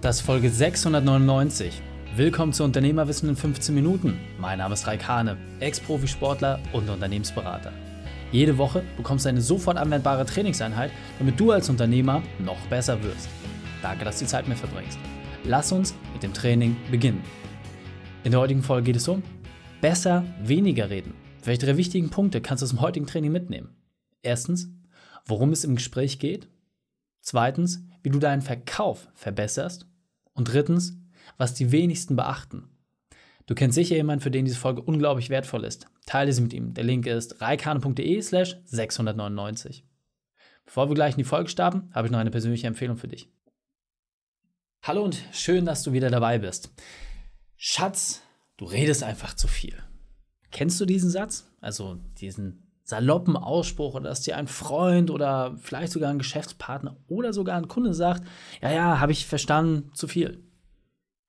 Das ist Folge 699. Willkommen zu Unternehmerwissen in 15 Minuten. Mein Name ist Raik Hane, Ex-Profisportler und Unternehmensberater. Jede Woche bekommst du eine sofort anwendbare Trainingseinheit, damit du als Unternehmer noch besser wirst. Danke, dass du die Zeit mit verbringst. Lass uns mit dem Training beginnen. In der heutigen Folge geht es um besser weniger reden. Welche drei wichtigen Punkte kannst du aus dem heutigen Training mitnehmen? Erstens, worum es im Gespräch geht. Zweitens, wie du deinen Verkauf verbesserst. Und drittens, was die wenigsten beachten. Du kennst sicher jemanden, für den diese Folge unglaublich wertvoll ist. Teile sie mit ihm. Der Link ist reikane.de slash 699. Bevor wir gleich in die Folge starten, habe ich noch eine persönliche Empfehlung für dich. Hallo und schön, dass du wieder dabei bist. Schatz, du redest einfach zu viel. Kennst du diesen Satz? Also diesen saloppen Ausspruch oder dass dir ein Freund oder vielleicht sogar ein Geschäftspartner oder sogar ein Kunde sagt, ja, ja, habe ich verstanden, zu viel.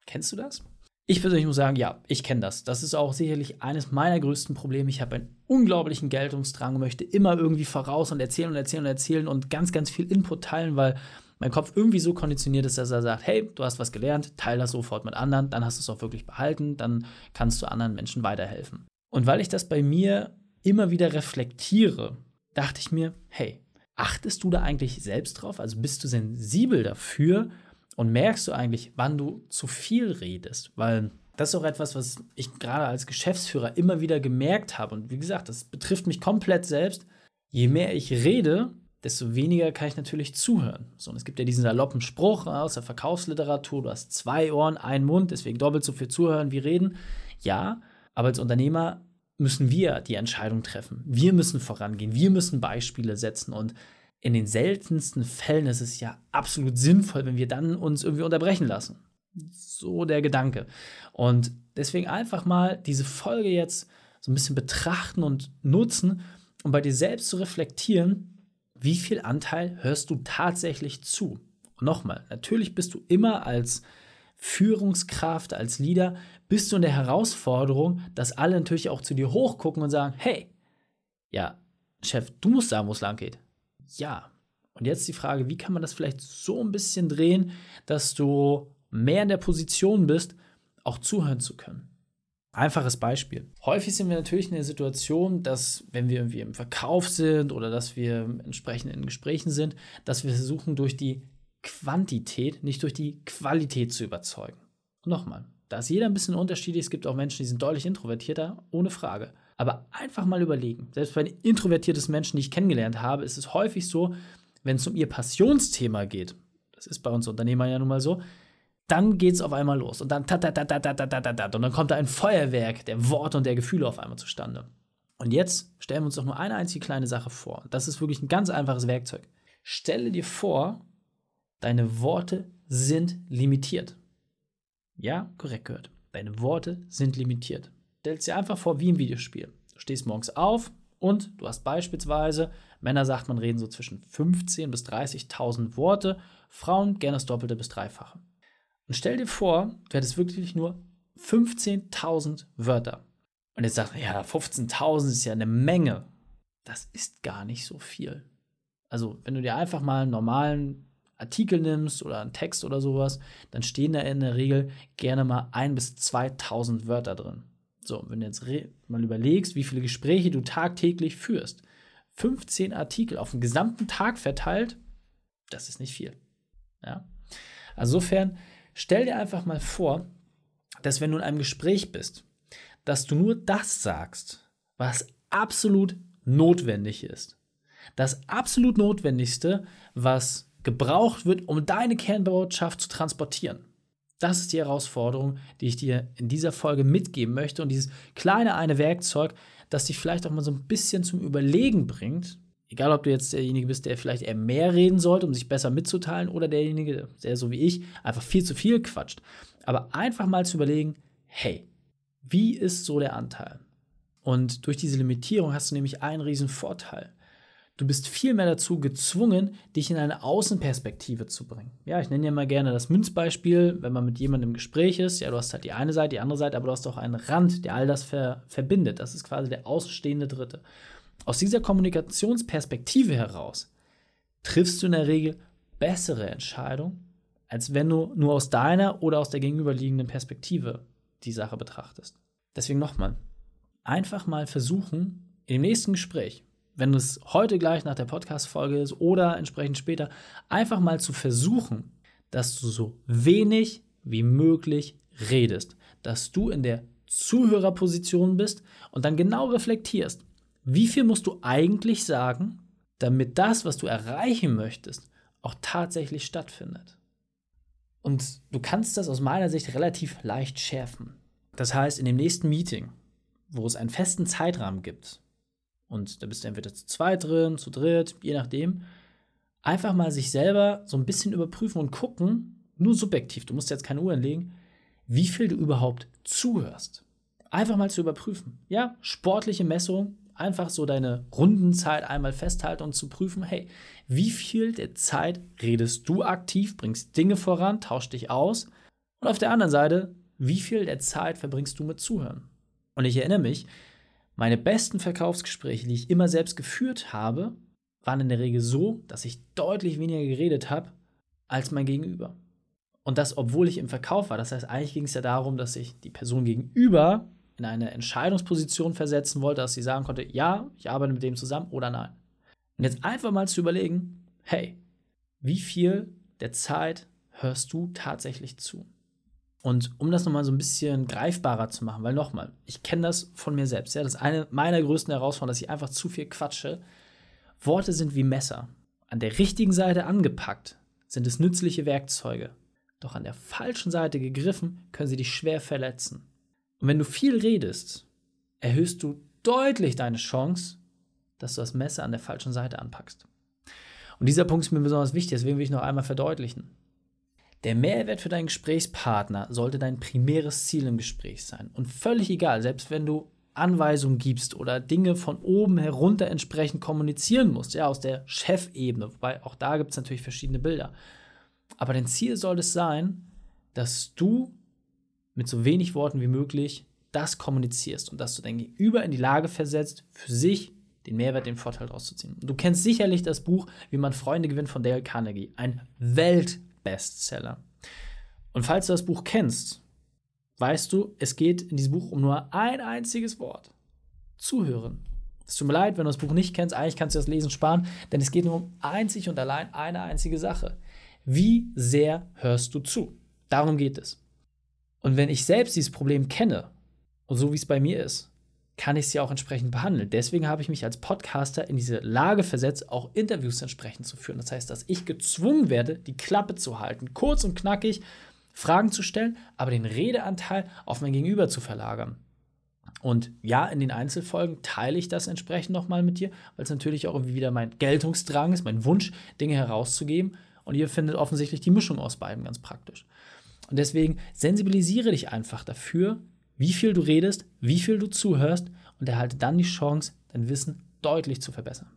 Kennst du das? Ich persönlich muss sagen, ja, ich kenne das. Das ist auch sicherlich eines meiner größten Probleme. Ich habe einen unglaublichen Geltungsdrang, möchte immer irgendwie voraus und erzählen und erzählen und erzählen und ganz, ganz viel Input teilen, weil mein Kopf irgendwie so konditioniert ist, dass er sagt, hey, du hast was gelernt, teile das sofort mit anderen, dann hast du es auch wirklich behalten, dann kannst du anderen Menschen weiterhelfen. Und weil ich das bei mir immer wieder reflektiere, dachte ich mir, hey, achtest du da eigentlich selbst drauf? Also bist du sensibel dafür und merkst du eigentlich, wann du zu viel redest? Weil das ist auch etwas, was ich gerade als Geschäftsführer immer wieder gemerkt habe. Und wie gesagt, das betrifft mich komplett selbst. Je mehr ich rede, desto weniger kann ich natürlich zuhören. So, und es gibt ja diesen saloppen Spruch aus der Verkaufsliteratur, du hast zwei Ohren, einen Mund, deswegen doppelt so viel zuhören wie reden. Ja, aber als Unternehmer müssen wir die Entscheidung treffen. Wir müssen vorangehen. Wir müssen Beispiele setzen. Und in den seltensten Fällen ist es ja absolut sinnvoll, wenn wir dann uns irgendwie unterbrechen lassen. So der Gedanke. Und deswegen einfach mal diese Folge jetzt so ein bisschen betrachten und nutzen, um bei dir selbst zu reflektieren, wie viel Anteil hörst du tatsächlich zu? Und nochmal, natürlich bist du immer als Führungskraft, als Leader, bist du in der Herausforderung, dass alle natürlich auch zu dir hochgucken und sagen, hey, ja, Chef, du musst sagen, wo es lang geht. Ja. Und jetzt die Frage, wie kann man das vielleicht so ein bisschen drehen, dass du mehr in der Position bist, auch zuhören zu können? Einfaches Beispiel. Häufig sind wir natürlich in der Situation, dass, wenn wir irgendwie im Verkauf sind oder dass wir entsprechend in Gesprächen sind, dass wir versuchen, durch die Quantität, nicht durch die Qualität zu überzeugen. Und nochmal, da ist jeder ein bisschen unterschiedlich. Es gibt auch Menschen, die sind deutlich introvertierter, ohne Frage. Aber einfach mal überlegen, selbst bei den introvertiertesten Menschen, die ich kennengelernt habe, ist es häufig so, wenn es um ihr Passionsthema geht, das ist bei uns Unternehmern ja nun mal so, dann geht es auf einmal los. Und dann tat. Und dann kommt da ein Feuerwerk der Worte und der Gefühle auf einmal zustande. Und jetzt stellen wir uns doch nur eine einzige kleine Sache vor. Das ist wirklich ein ganz einfaches Werkzeug. Stelle dir vor, Deine Worte sind limitiert. Ja, korrekt gehört. Deine Worte sind limitiert. Stell dir einfach vor wie im Videospiel. Du stehst morgens auf und du hast beispielsweise, Männer sagt man reden so zwischen 15.000 bis 30.000 Worte, Frauen gerne das Doppelte bis Dreifache. Und stell dir vor, du hättest wirklich nur 15.000 Wörter. Und jetzt sagt man, ja, 15.000 ist ja eine Menge. Das ist gar nicht so viel. Also, wenn du dir einfach mal einen normalen Artikel nimmst oder einen Text oder sowas, dann stehen da in der Regel gerne mal ein bis 2000 Wörter drin. So, wenn du jetzt mal überlegst, wie viele Gespräche du tagtäglich führst, 15 Artikel auf den gesamten Tag verteilt, das ist nicht viel. Ja? Also insofern, stell dir einfach mal vor, dass wenn du in einem Gespräch bist, dass du nur das sagst, was absolut notwendig ist. Das absolut Notwendigste, was gebraucht wird, um deine Kernbotschaft zu transportieren. Das ist die Herausforderung, die ich dir in dieser Folge mitgeben möchte. Und dieses kleine eine Werkzeug, das dich vielleicht auch mal so ein bisschen zum Überlegen bringt. Egal, ob du jetzt derjenige bist, der vielleicht eher mehr reden sollte, um sich besser mitzuteilen, oder derjenige, der so wie ich einfach viel zu viel quatscht. Aber einfach mal zu überlegen, hey, wie ist so der Anteil? Und durch diese Limitierung hast du nämlich einen riesen Vorteil. Du bist vielmehr dazu gezwungen, dich in eine Außenperspektive zu bringen. Ja, ich nenne ja mal gerne das Münzbeispiel, wenn man mit jemandem im Gespräch ist. Ja, du hast halt die eine Seite, die andere Seite, aber du hast auch einen Rand, der all das ver verbindet. Das ist quasi der außenstehende Dritte. Aus dieser Kommunikationsperspektive heraus triffst du in der Regel bessere Entscheidungen, als wenn du nur aus deiner oder aus der gegenüberliegenden Perspektive die Sache betrachtest. Deswegen nochmal, einfach mal versuchen, im nächsten Gespräch, wenn es heute gleich nach der Podcast-Folge ist oder entsprechend später, einfach mal zu versuchen, dass du so wenig wie möglich redest, dass du in der Zuhörerposition bist und dann genau reflektierst, wie viel musst du eigentlich sagen, damit das, was du erreichen möchtest, auch tatsächlich stattfindet. Und du kannst das aus meiner Sicht relativ leicht schärfen. Das heißt, in dem nächsten Meeting, wo es einen festen Zeitrahmen gibt, und da bist du entweder zu zweit drin, zu dritt, je nachdem, einfach mal sich selber so ein bisschen überprüfen und gucken, nur subjektiv, du musst jetzt keine Uhr anlegen, wie viel du überhaupt zuhörst. Einfach mal zu überprüfen. Ja, sportliche Messung, einfach so deine Rundenzeit einmal festhalten und zu prüfen, hey, wie viel der Zeit redest du aktiv, bringst Dinge voran, tauschst dich aus und auf der anderen Seite, wie viel der Zeit verbringst du mit Zuhören? Und ich erinnere mich, meine besten Verkaufsgespräche, die ich immer selbst geführt habe, waren in der Regel so, dass ich deutlich weniger geredet habe als mein Gegenüber. Und das, obwohl ich im Verkauf war. Das heißt, eigentlich ging es ja darum, dass ich die Person gegenüber in eine Entscheidungsposition versetzen wollte, dass sie sagen konnte, ja, ich arbeite mit dem zusammen oder nein. Und jetzt einfach mal zu überlegen, hey, wie viel der Zeit hörst du tatsächlich zu? Und um das nochmal so ein bisschen greifbarer zu machen, weil nochmal, ich kenne das von mir selbst. Ja, das ist eine meiner größten Herausforderungen, dass ich einfach zu viel quatsche. Worte sind wie Messer. An der richtigen Seite angepackt sind es nützliche Werkzeuge. Doch an der falschen Seite gegriffen können sie dich schwer verletzen. Und wenn du viel redest, erhöhst du deutlich deine Chance, dass du das Messer an der falschen Seite anpackst. Und dieser Punkt ist mir besonders wichtig, deswegen will ich noch einmal verdeutlichen. Der Mehrwert für deinen Gesprächspartner sollte dein primäres Ziel im Gespräch sein. Und völlig egal, selbst wenn du Anweisungen gibst oder Dinge von oben herunter entsprechend kommunizieren musst, ja, aus der Chefebene, wobei auch da gibt es natürlich verschiedene Bilder. Aber dein Ziel soll es sein, dass du mit so wenig Worten wie möglich das kommunizierst und dass du dein Gegenüber in die Lage versetzt, für sich den Mehrwert, den Vorteil rauszuziehen. Du kennst sicherlich das Buch Wie man Freunde gewinnt von Dale Carnegie, ein Welt Bestseller. Und falls du das Buch kennst, weißt du, es geht in diesem Buch um nur ein einziges Wort. Zuhören. Es tut mir leid, wenn du das Buch nicht kennst, eigentlich kannst du das Lesen sparen, denn es geht nur um einzig und allein eine einzige Sache. Wie sehr hörst du zu? Darum geht es. Und wenn ich selbst dieses Problem kenne, und so wie es bei mir ist, kann ich ja auch entsprechend behandeln. Deswegen habe ich mich als Podcaster in diese Lage versetzt, auch Interviews entsprechend zu führen. Das heißt, dass ich gezwungen werde, die Klappe zu halten, kurz und knackig Fragen zu stellen, aber den Redeanteil auf mein Gegenüber zu verlagern. Und ja, in den Einzelfolgen teile ich das entsprechend nochmal mit dir, weil es natürlich auch irgendwie wieder mein Geltungsdrang ist, mein Wunsch, Dinge herauszugeben. Und ihr findet offensichtlich die Mischung aus beiden ganz praktisch. Und deswegen sensibilisiere dich einfach dafür, wie viel du redest, wie viel du zuhörst und erhalte dann die Chance, dein Wissen deutlich zu verbessern.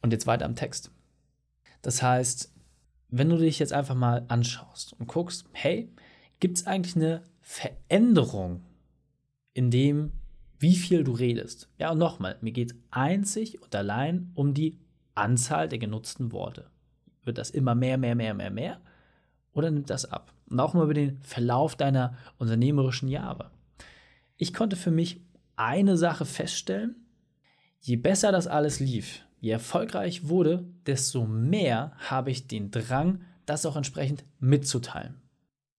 Und jetzt weiter am Text. Das heißt, wenn du dich jetzt einfach mal anschaust und guckst, hey, gibt es eigentlich eine Veränderung in dem, wie viel du redest? Ja, und nochmal, mir geht es einzig und allein um die Anzahl der genutzten Worte. Wird das immer mehr, mehr, mehr, mehr, mehr? Oder nimmt das ab? Und auch mal über den Verlauf deiner unternehmerischen Jahre ich konnte für mich eine Sache feststellen. Je besser das alles lief, je erfolgreich wurde, desto mehr habe ich den Drang, das auch entsprechend mitzuteilen.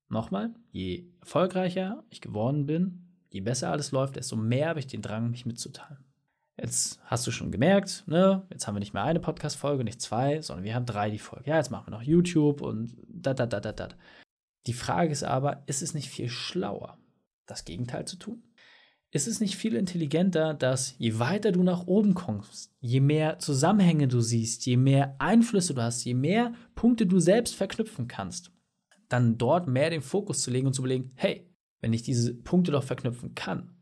Nochmal, je erfolgreicher ich geworden bin, je besser alles läuft, desto mehr habe ich den Drang, mich mitzuteilen. Jetzt hast du schon gemerkt, ne? Jetzt haben wir nicht mehr eine Podcast-Folge, nicht zwei, sondern wir haben drei die Folge. Ja, jetzt machen wir noch YouTube und da, da, da, da, da. Die Frage ist aber, ist es nicht viel schlauer, das Gegenteil zu tun? Ist es nicht viel intelligenter, dass je weiter du nach oben kommst, je mehr Zusammenhänge du siehst, je mehr Einflüsse du hast, je mehr Punkte du selbst verknüpfen kannst, dann dort mehr den Fokus zu legen und zu überlegen, hey, wenn ich diese Punkte doch verknüpfen kann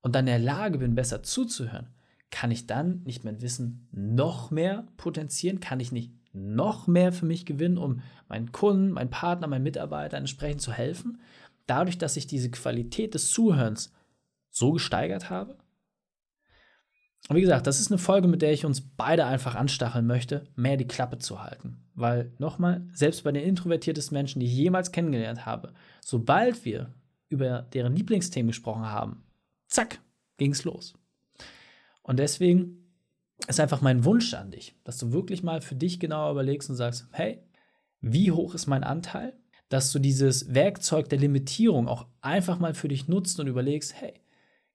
und dann in der Lage bin, besser zuzuhören, kann ich dann nicht mein Wissen noch mehr potenzieren? Kann ich nicht noch mehr für mich gewinnen, um meinen Kunden, meinen Partner, meinen Mitarbeitern entsprechend zu helfen? Dadurch, dass ich diese Qualität des Zuhörens so gesteigert habe? Und wie gesagt, das ist eine Folge, mit der ich uns beide einfach anstacheln möchte, mehr die Klappe zu halten. Weil, nochmal, selbst bei den introvertiertesten Menschen, die ich jemals kennengelernt habe, sobald wir über deren Lieblingsthemen gesprochen haben, zack, ging es los. Und deswegen ist einfach mein Wunsch an dich, dass du wirklich mal für dich genau überlegst und sagst, hey, wie hoch ist mein Anteil? Dass du dieses Werkzeug der Limitierung auch einfach mal für dich nutzt und überlegst, hey,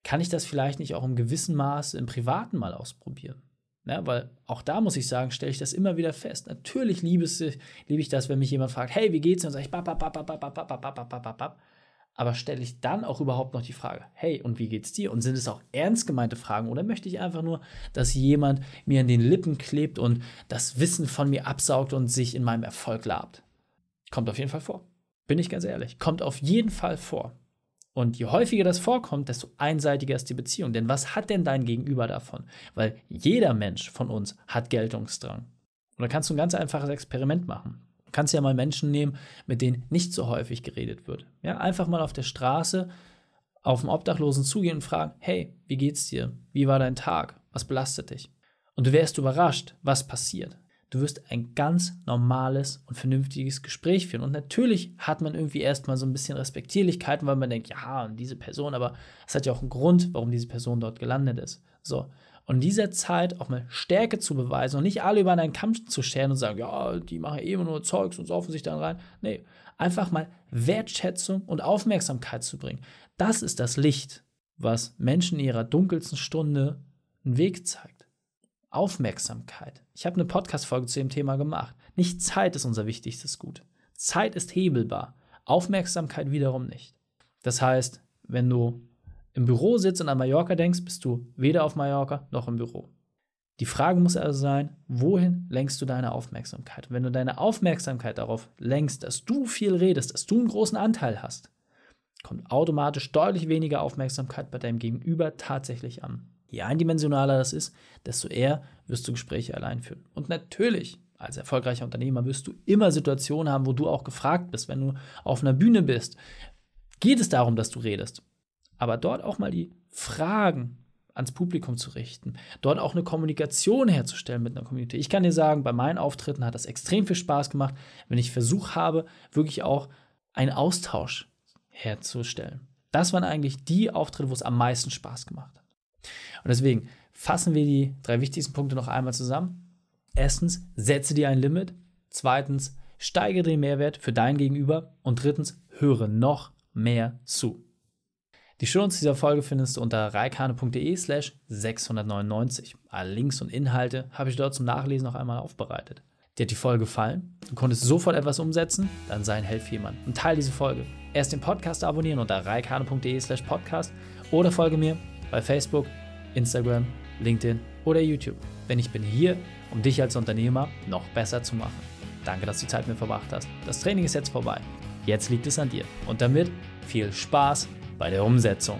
kann ich das vielleicht nicht auch im gewissen Maß im Privaten mal ausprobieren? Ja, weil auch da muss ich sagen, stelle ich das immer wieder fest. Natürlich liebe, es, ich das, wenn mich jemand fragt, hey, wie geht's? Und sage ich, bap, bap, bap, bap, bap, bap, bap, bap, bap. Aber stelle ich dann auch überhaupt noch die Frage, hey, und wie geht's dir? Und sind es auch ernst gemeinte Fragen oder möchte ich einfach nur, dass jemand mir an den Lippen klebt und das Wissen von mir absaugt und sich in meinem Erfolg labt? Kommt auf jeden Fall vor. Bin ich ganz ehrlich. Kommt auf jeden Fall vor. Und je häufiger das vorkommt, desto einseitiger ist die Beziehung. Denn was hat denn dein Gegenüber davon? Weil jeder Mensch von uns hat Geltungsdrang. Und da kannst du ein ganz einfaches Experiment machen. Du kannst ja mal Menschen nehmen, mit denen nicht so häufig geredet wird. Ja, einfach mal auf der Straße auf einen Obdachlosen zugehen und fragen: Hey, wie geht's dir? Wie war dein Tag? Was belastet dich? Und du wärst überrascht, was passiert. Du wirst ein ganz normales und vernünftiges Gespräch führen. Und natürlich hat man irgendwie erstmal so ein bisschen Respektierlichkeiten, weil man denkt, ja, diese Person, aber es hat ja auch einen Grund, warum diese Person dort gelandet ist. So. Und in dieser Zeit auch mal Stärke zu beweisen und nicht alle über einen Kampf zu scheren und sagen, ja, die machen eh immer nur Zeugs und saufen sich dann rein. Nee, einfach mal Wertschätzung und Aufmerksamkeit zu bringen. Das ist das Licht, was Menschen in ihrer dunkelsten Stunde einen Weg zeigt. Aufmerksamkeit. Ich habe eine Podcast-Folge zu dem Thema gemacht. Nicht Zeit ist unser wichtigstes Gut. Zeit ist hebelbar. Aufmerksamkeit wiederum nicht. Das heißt, wenn du im Büro sitzt und an Mallorca denkst, bist du weder auf Mallorca noch im Büro. Die Frage muss also sein, wohin lenkst du deine Aufmerksamkeit? Und wenn du deine Aufmerksamkeit darauf lenkst, dass du viel redest, dass du einen großen Anteil hast, kommt automatisch deutlich weniger Aufmerksamkeit bei deinem Gegenüber tatsächlich an. Je eindimensionaler das ist, desto eher wirst du Gespräche allein führen. Und natürlich, als erfolgreicher Unternehmer wirst du immer Situationen haben, wo du auch gefragt bist, wenn du auf einer Bühne bist. Geht es darum, dass du redest? aber dort auch mal die Fragen ans Publikum zu richten, dort auch eine Kommunikation herzustellen mit einer Community. Ich kann dir sagen, bei meinen Auftritten hat das extrem viel Spaß gemacht, wenn ich versucht habe, wirklich auch einen Austausch herzustellen. Das waren eigentlich die Auftritte, wo es am meisten Spaß gemacht hat. Und deswegen fassen wir die drei wichtigsten Punkte noch einmal zusammen. Erstens, setze dir ein Limit. Zweitens, steigere den Mehrwert für dein Gegenüber. Und drittens, höre noch mehr zu. Die Shownotes dieser Folge findest du unter reikane.de slash 699. Alle Links und Inhalte habe ich dort zum Nachlesen noch einmal aufbereitet. Dir hat die Folge gefallen? Du konntest sofort etwas umsetzen? Dann sei ein Helfer jemand und teile diese Folge. Erst den Podcast abonnieren unter reikane.de slash podcast oder folge mir bei Facebook, Instagram, LinkedIn oder YouTube. Denn ich bin hier, um dich als Unternehmer noch besser zu machen. Danke, dass du Zeit mit mir verbracht hast. Das Training ist jetzt vorbei. Jetzt liegt es an dir. Und damit viel Spaß bei der Umsetzung.